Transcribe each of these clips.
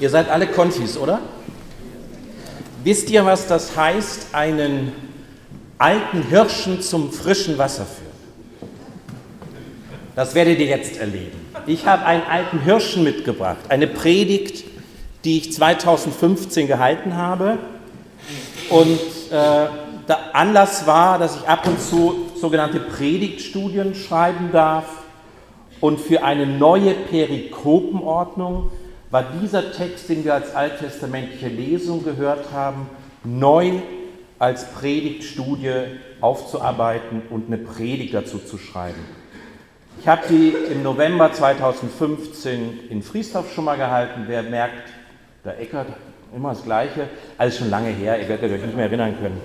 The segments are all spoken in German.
Ihr seid alle Konfis, oder? Wisst ihr, was das heißt, einen alten Hirschen zum frischen Wasser führen? Das werdet ihr jetzt erleben. Ich habe einen alten Hirschen mitgebracht, eine Predigt, die ich 2015 gehalten habe. Und äh, der Anlass war, dass ich ab und zu sogenannte Predigtstudien schreiben darf. Und für eine neue Perikopenordnung war dieser Text, den wir als alttestamentliche Lesung gehört haben, neu als Predigtstudie aufzuarbeiten und eine Predigt dazu zu schreiben. Ich habe die im November 2015 in Friesdorf schon mal gehalten. Wer merkt, der Eckert, immer das Gleiche, alles schon lange her, ihr werdet euch nicht mehr erinnern können.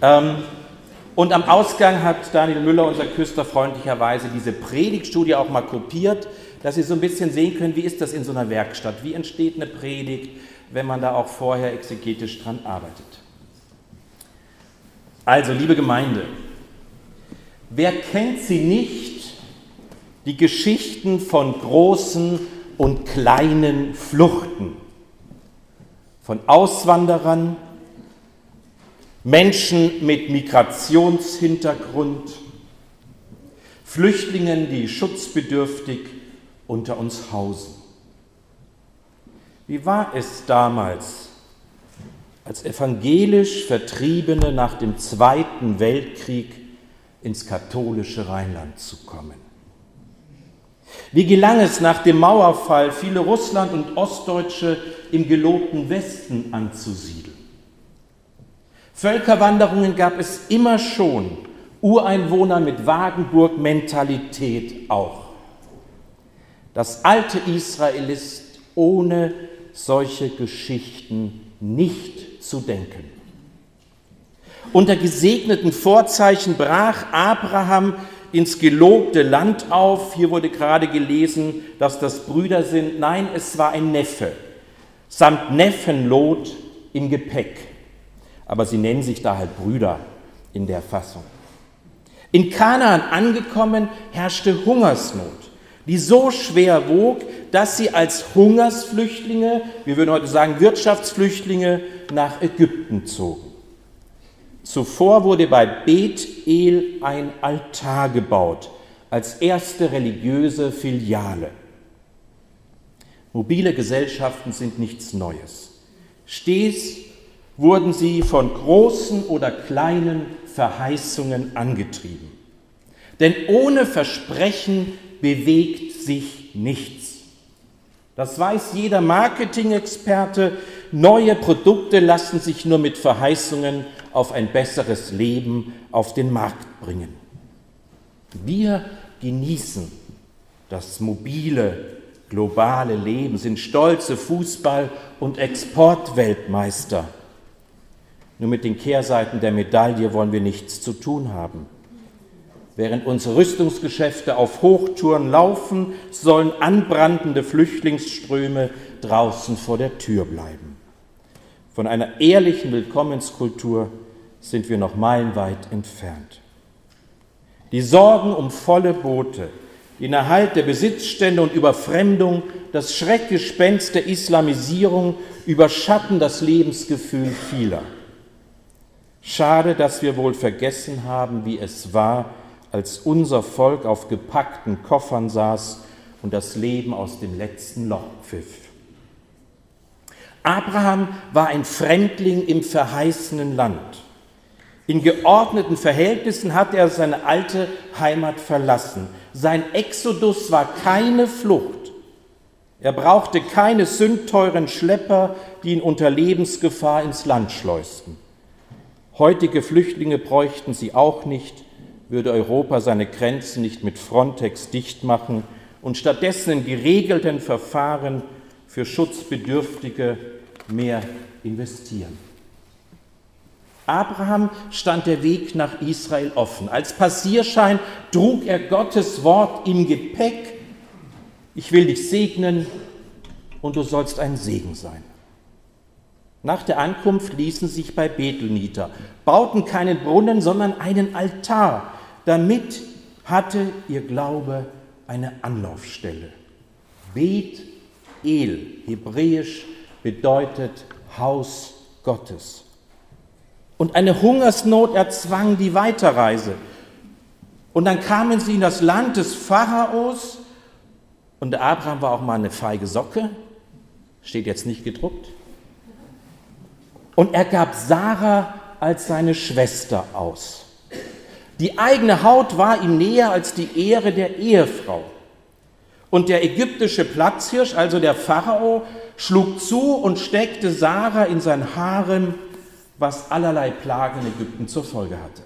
Ähm, und am Ausgang hat Daniel Müller, unser Küster, freundlicherweise diese Predigtstudie auch mal kopiert, dass Sie so ein bisschen sehen können, wie ist das in so einer Werkstatt, wie entsteht eine Predigt, wenn man da auch vorher exegetisch dran arbeitet. Also, liebe Gemeinde, wer kennt sie nicht, die Geschichten von großen und kleinen Fluchten, von Auswanderern, Menschen mit Migrationshintergrund, Flüchtlingen, die schutzbedürftig unter uns hausen. Wie war es damals, als evangelisch Vertriebene nach dem Zweiten Weltkrieg ins katholische Rheinland zu kommen? Wie gelang es nach dem Mauerfall, viele Russland- und Ostdeutsche im gelobten Westen anzusiedeln? Völkerwanderungen gab es immer schon, Ureinwohner mit Wagenburg-Mentalität auch. Das alte Israel ist ohne solche Geschichten nicht zu denken. Unter gesegneten Vorzeichen brach Abraham ins gelobte Land auf. Hier wurde gerade gelesen, dass das Brüder sind. Nein, es war ein Neffe, samt Neffenlot im Gepäck aber sie nennen sich da halt Brüder in der Fassung. In Kanaan angekommen herrschte Hungersnot, die so schwer wog, dass sie als Hungersflüchtlinge, wir würden heute sagen Wirtschaftsflüchtlinge, nach Ägypten zogen. Zuvor wurde bei Bethel ein Altar gebaut, als erste religiöse Filiale. Mobile Gesellschaften sind nichts Neues. Stets wurden sie von großen oder kleinen Verheißungen angetrieben. Denn ohne Versprechen bewegt sich nichts. Das weiß jeder Marketing-Experte. Neue Produkte lassen sich nur mit Verheißungen auf ein besseres Leben auf den Markt bringen. Wir genießen das mobile, globale Leben, sind stolze Fußball- und Exportweltmeister. Nur mit den Kehrseiten der Medaille wollen wir nichts zu tun haben. Während unsere Rüstungsgeschäfte auf Hochtouren laufen, sollen anbrandende Flüchtlingsströme draußen vor der Tür bleiben. Von einer ehrlichen Willkommenskultur sind wir noch meilenweit entfernt. Die Sorgen um volle Boote, den Erhalt der Besitzstände und Überfremdung, das Schreckgespenst der Islamisierung überschatten das Lebensgefühl vieler. Schade, dass wir wohl vergessen haben, wie es war, als unser Volk auf gepackten Koffern saß und das Leben aus dem letzten Loch pfiff. Abraham war ein Fremdling im verheißenen Land. In geordneten Verhältnissen hat er seine alte Heimat verlassen. Sein Exodus war keine Flucht. Er brauchte keine sündteuren Schlepper, die ihn unter Lebensgefahr ins Land schleusten. Heutige Flüchtlinge bräuchten sie auch nicht, würde Europa seine Grenzen nicht mit Frontex dicht machen und stattdessen in geregelten Verfahren für Schutzbedürftige mehr investieren. Abraham stand der Weg nach Israel offen. Als Passierschein trug er Gottes Wort im Gepäck. Ich will dich segnen und du sollst ein Segen sein. Nach der Ankunft ließen sich bei Bethel nieder, bauten keinen Brunnen, sondern einen Altar. Damit hatte ihr Glaube eine Anlaufstelle. Bet El, hebräisch bedeutet Haus Gottes. Und eine Hungersnot erzwang die Weiterreise. Und dann kamen sie in das Land des Pharaos. Und der Abraham war auch mal eine feige Socke. Steht jetzt nicht gedruckt. Und er gab Sarah als seine Schwester aus. Die eigene Haut war ihm näher als die Ehre der Ehefrau. Und der ägyptische Platzhirsch, also der Pharao, schlug zu und steckte Sarah in sein Harem, was allerlei Plagen in Ägypten zur Folge hatte.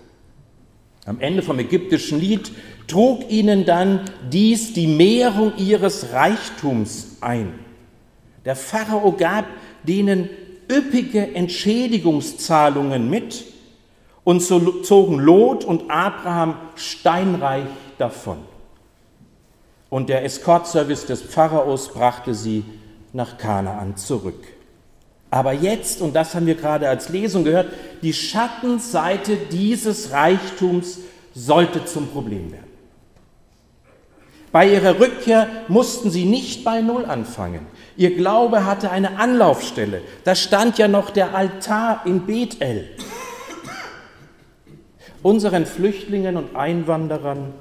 Am Ende vom ägyptischen Lied trug ihnen dann dies die Mehrung ihres Reichtums ein. Der Pharao gab denen üppige Entschädigungszahlungen mit und so zogen Lot und Abraham steinreich davon. Und der Escortservice des Pharaos brachte sie nach Kanaan zurück. Aber jetzt, und das haben wir gerade als Lesung gehört, die Schattenseite dieses Reichtums sollte zum Problem werden. Bei ihrer Rückkehr mussten sie nicht bei Null anfangen. Ihr Glaube hatte eine Anlaufstelle. Da stand ja noch der Altar in Bethel. Unseren Flüchtlingen und Einwanderern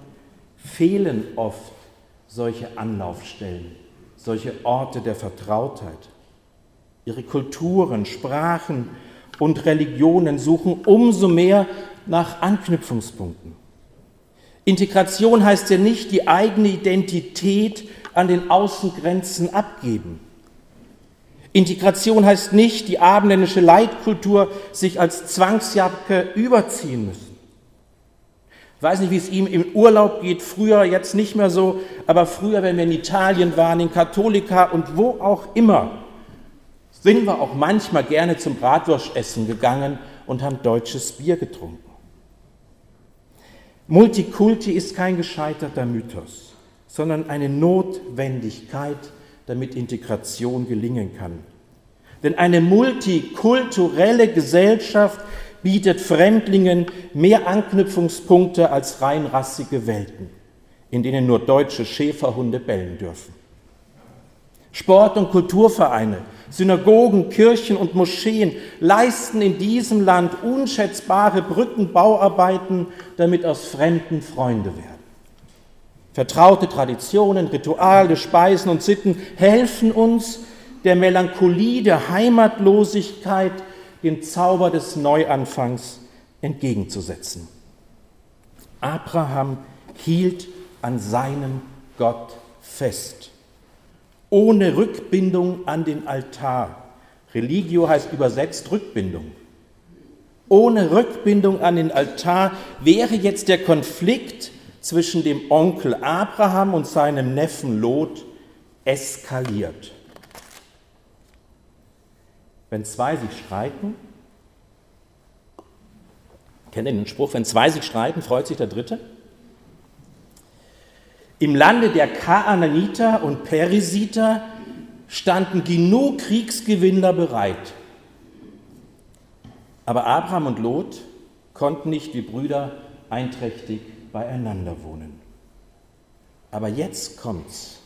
fehlen oft solche Anlaufstellen, solche Orte der Vertrautheit. Ihre Kulturen, Sprachen und Religionen suchen umso mehr nach Anknüpfungspunkten. Integration heißt ja nicht die eigene Identität an den Außengrenzen abgeben. Integration heißt nicht, die abendländische Leitkultur sich als Zwangsjacke überziehen müssen. Ich weiß nicht, wie es ihm im Urlaub geht, früher jetzt nicht mehr so, aber früher, wenn wir in Italien waren, in Katholika und wo auch immer, sind wir auch manchmal gerne zum Bratwurstessen gegangen und haben deutsches Bier getrunken. Multikulti ist kein gescheiterter Mythos, sondern eine Notwendigkeit, damit Integration gelingen kann. Denn eine multikulturelle Gesellschaft bietet Fremdlingen mehr Anknüpfungspunkte als reinrassige Welten, in denen nur deutsche Schäferhunde bellen dürfen. Sport- und Kulturvereine, Synagogen, Kirchen und Moscheen leisten in diesem Land unschätzbare Brückenbauarbeiten, damit aus Fremden Freunde werden. Vertraute Traditionen, Rituale, Speisen und Sitten helfen uns, der Melancholie, der Heimatlosigkeit, den Zauber des Neuanfangs entgegenzusetzen. Abraham hielt an seinem Gott fest ohne Rückbindung an den Altar. Religio heißt übersetzt Rückbindung. Ohne Rückbindung an den Altar wäre jetzt der Konflikt zwischen dem Onkel Abraham und seinem Neffen Lot eskaliert. Wenn zwei sich streiten, kennt ihr den Spruch, wenn zwei sich streiten, freut sich der Dritte? Im Lande der Kaananiter und Perisiter standen genug Kriegsgewinner bereit. Aber Abraham und Lot konnten nicht wie Brüder einträchtig beieinander wohnen. Aber jetzt kommt's.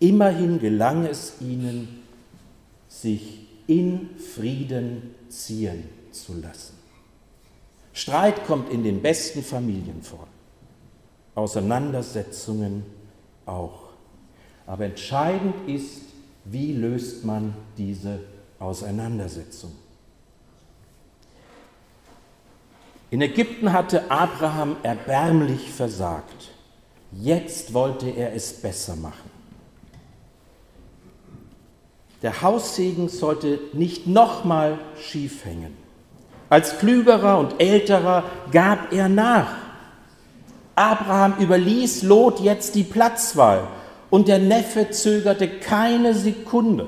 Immerhin gelang es ihnen, sich in Frieden ziehen zu lassen. Streit kommt in den besten Familien vor. Auseinandersetzungen auch. Aber entscheidend ist, wie löst man diese Auseinandersetzung. In Ägypten hatte Abraham erbärmlich versagt. Jetzt wollte er es besser machen. Der Haussegen sollte nicht nochmal schief hängen. Als klügerer und älterer gab er nach. Abraham überließ Lot jetzt die Platzwahl und der Neffe zögerte keine Sekunde.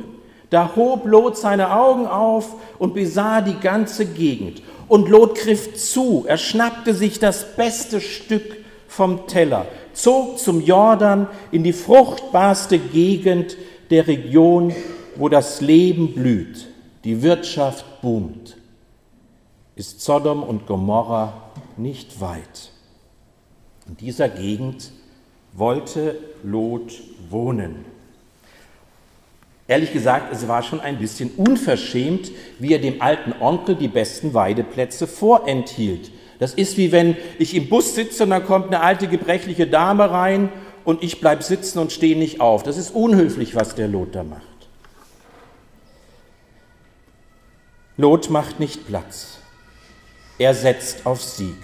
Da hob Lot seine Augen auf und besah die ganze Gegend. Und Lot griff zu, er schnappte sich das beste Stück vom Teller, zog zum Jordan in die fruchtbarste Gegend der Region, wo das Leben blüht, die Wirtschaft boomt. Ist Sodom und Gomorra nicht weit. In dieser Gegend wollte Lot wohnen. Ehrlich gesagt, es war schon ein bisschen unverschämt, wie er dem alten Onkel die besten Weideplätze vorenthielt. Das ist wie wenn ich im Bus sitze und dann kommt eine alte gebrechliche Dame rein und ich bleibe sitzen und stehe nicht auf. Das ist unhöflich, was der Lot da macht. Lot macht nicht Platz. Er setzt auf Sieg,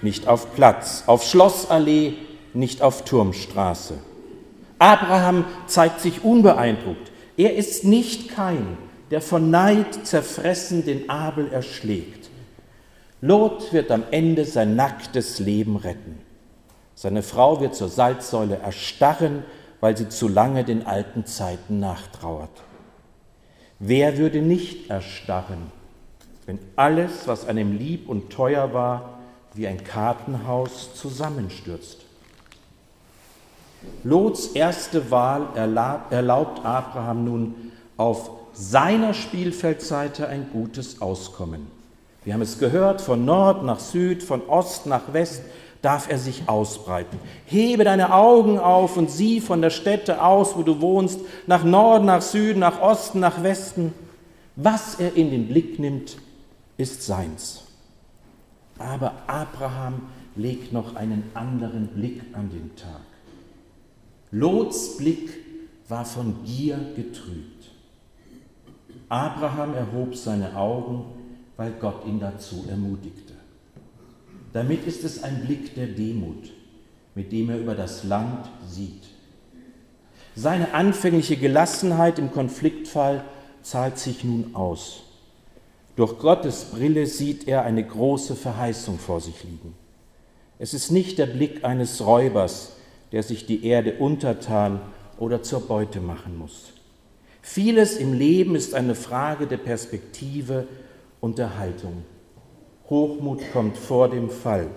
nicht auf Platz, auf Schlossallee, nicht auf Turmstraße. Abraham zeigt sich unbeeindruckt. Er ist nicht kein, der von Neid zerfressen den Abel erschlägt. Lot wird am Ende sein nacktes Leben retten. Seine Frau wird zur Salzsäule erstarren, weil sie zu lange den alten Zeiten nachtrauert. Wer würde nicht erstarren, wenn alles, was einem lieb und teuer war, wie ein Kartenhaus zusammenstürzt? Lots erste Wahl erlaubt Abraham nun auf seiner Spielfeldseite ein gutes Auskommen. Wir haben es gehört, von Nord nach Süd, von Ost nach West darf er sich ausbreiten. Hebe deine Augen auf und sieh von der Stätte aus, wo du wohnst, nach Norden, nach Süden, nach Osten, nach Westen. Was er in den Blick nimmt, ist seins. Aber Abraham legt noch einen anderen Blick an den Tag. Lots Blick war von Gier getrübt. Abraham erhob seine Augen, weil Gott ihn dazu ermutigte. Damit ist es ein Blick der Demut, mit dem er über das Land sieht. Seine anfängliche Gelassenheit im Konfliktfall zahlt sich nun aus. Durch Gottes Brille sieht er eine große Verheißung vor sich liegen. Es ist nicht der Blick eines Räubers, der sich die Erde untertan oder zur Beute machen muss. Vieles im Leben ist eine Frage der Perspektive und der Haltung. Hochmut kommt vor dem Fall.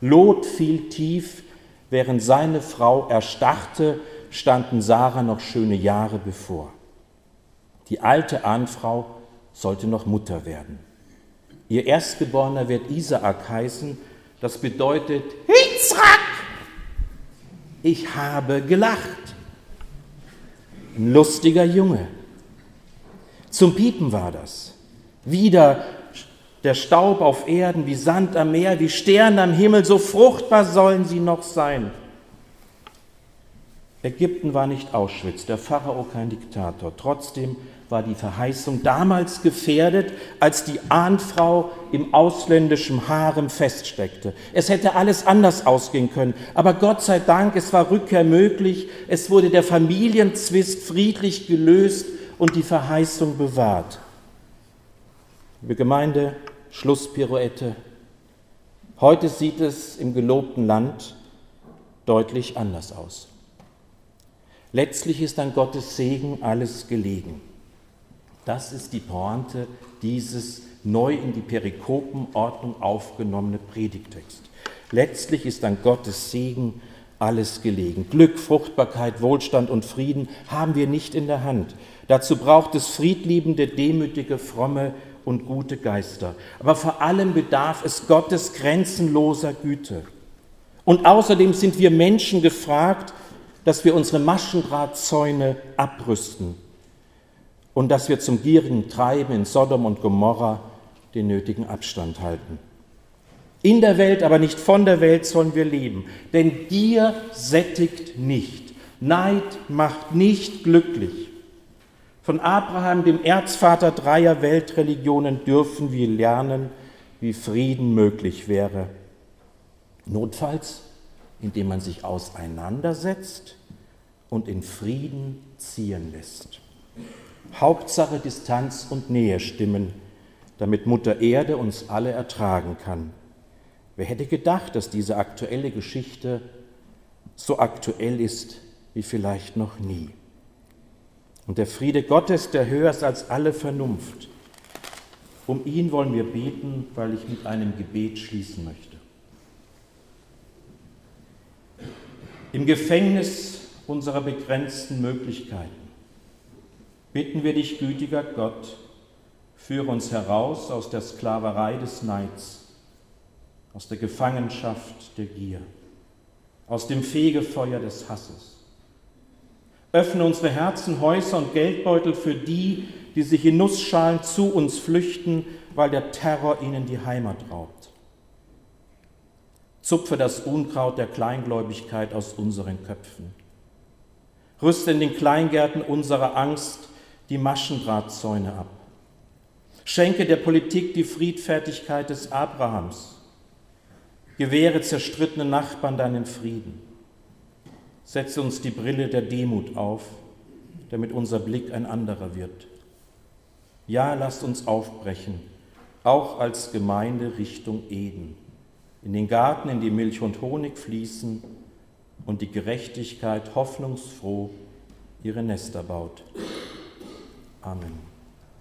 Lot fiel tief, während seine Frau erstarrte, standen Sarah noch schöne Jahre bevor. Die alte Ahnfrau sollte noch Mutter werden. Ihr Erstgeborener wird Isaak heißen, das bedeutet Hitzrak ich habe gelacht. Ein lustiger Junge. Zum Piepen war das. Wieder der Staub auf Erden, wie Sand am Meer, wie Sterne am Himmel, so fruchtbar sollen sie noch sein. Ägypten war nicht Auschwitz, der Pharao kein Diktator. Trotzdem war die Verheißung damals gefährdet, als die Ahnfrau im ausländischen Harem feststeckte. Es hätte alles anders ausgehen können, aber Gott sei Dank, es war Rückkehr möglich, es wurde der Familienzwist friedlich gelöst und die Verheißung bewahrt. Liebe Gemeinde, Schlusspirouette. Heute sieht es im gelobten Land deutlich anders aus. Letztlich ist an Gottes Segen alles gelegen. Das ist die Pointe dieses neu in die Perikopenordnung aufgenommene Predigtext. Letztlich ist an Gottes Segen alles gelegen. Glück, Fruchtbarkeit, Wohlstand und Frieden haben wir nicht in der Hand. Dazu braucht es friedliebende, demütige, fromme und gute Geister. Aber vor allem bedarf es Gottes grenzenloser Güte. Und außerdem sind wir Menschen gefragt, dass wir unsere Maschendrahtzäune abrüsten und dass wir zum gierigen Treiben in Sodom und Gomorra den nötigen Abstand halten. In der Welt, aber nicht von der Welt sollen wir leben, denn Gier sättigt nicht, Neid macht nicht glücklich. Von Abraham, dem Erzvater dreier Weltreligionen, dürfen wir lernen, wie Frieden möglich wäre. Notfalls, indem man sich auseinandersetzt und in Frieden ziehen lässt. Hauptsache Distanz und Nähe stimmen, damit Mutter Erde uns alle ertragen kann. Wer hätte gedacht, dass diese aktuelle Geschichte so aktuell ist wie vielleicht noch nie? Und der Friede Gottes, der höher ist als alle Vernunft, um ihn wollen wir beten, weil ich mit einem Gebet schließen möchte. Im Gefängnis unserer begrenzten Möglichkeiten bitten wir dich, gütiger Gott, führe uns heraus aus der Sklaverei des Neids, aus der Gefangenschaft der Gier, aus dem Fegefeuer des Hasses. Öffne unsere Herzen, Häuser und Geldbeutel für die, die sich in Nussschalen zu uns flüchten, weil der Terror ihnen die Heimat raubt. Zupfe das Unkraut der Kleingläubigkeit aus unseren Köpfen. Rüste in den Kleingärten unserer Angst die Maschendrahtzäune ab. Schenke der Politik die Friedfertigkeit des Abrahams. Gewähre zerstrittenen Nachbarn deinen Frieden. Setze uns die Brille der Demut auf, damit unser Blick ein anderer wird. Ja, lasst uns aufbrechen, auch als Gemeinde Richtung Eden, in den Garten, in die Milch und Honig fließen und die Gerechtigkeit hoffnungsfroh ihre Nester baut. Amen.